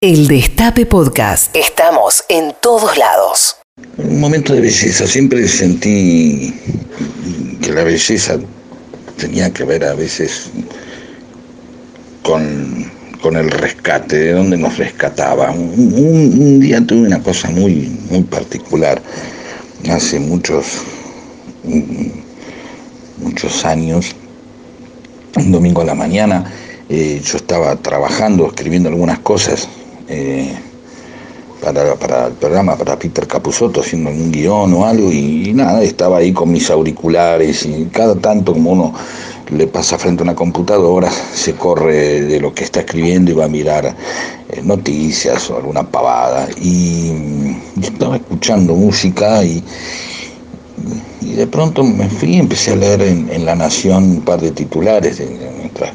El Destape Podcast. Estamos en todos lados. Un momento de belleza. Siempre sentí que la belleza tenía que ver a veces con, el rescate, de donde nos rescataba. Un, día tuve una cosa muy, muy particular. Hace muchos, muchos años, un domingo a la mañana, eh, yo estaba trabajando, escribiendo algunas cosas eh, para, para, el programa, para Peter Capusotto, haciendo un guion o algo, y, nada, estaba ahí con mis auriculares, y cada tanto como uno le pasa frente a una computadora, se corre de lo que está escribiendo y va a mirar eh, noticias o alguna pavada. Y, estaba escuchando música y, y de pronto me fui y empecé a leer en, La Nación un par de titulares de nuestras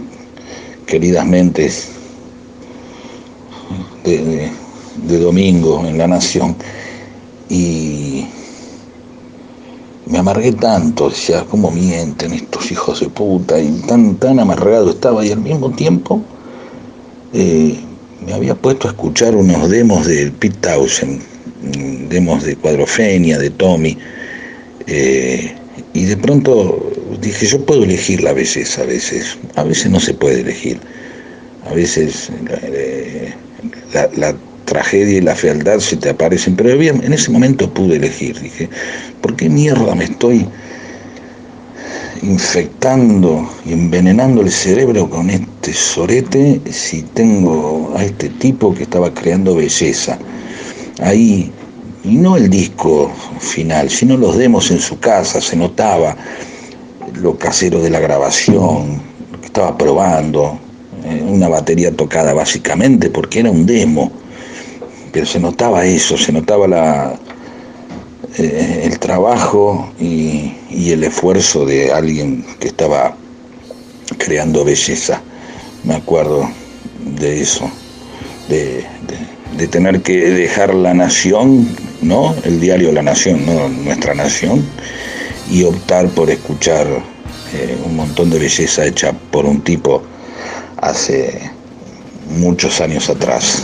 queridas mentes de, domingo en La Nación. Y me amargué tanto, decía, ¿cómo mienten estos hijos de puta? Y tan, tan amargado estaba. Y al mismo tiempo eh, me había puesto a escuchar unos demos de Pete Townsend, demos de Cuadrofenia, de Tommy, eh, y de pronto dije, yo puedo elegir la belleza a veces, a veces no se puede elegir, a veces eh, la, tragedia y la fealdad se te aparecen, pero en ese momento pude elegir, dije, ¿por qué mierda me estoy infectando y envenenando el cerebro con este sorete si tengo a este tipo que estaba creando belleza? Ahí, y no el disco final, sino los demos en su casa, se notaba lo casero de la grabación, que estaba probando, una batería tocada básicamente porque era un demo, pero se notaba eso, se notaba la, eh, el trabajo y, el esfuerzo de alguien que estaba creando belleza. Me acuerdo de eso, de, tener que dejar la nación, ¿no? El diario La Nación, ¿no? Nuestra nación, y optar por escuchar eh, un montón de belleza hecha por un tipo hace muchos años atrás.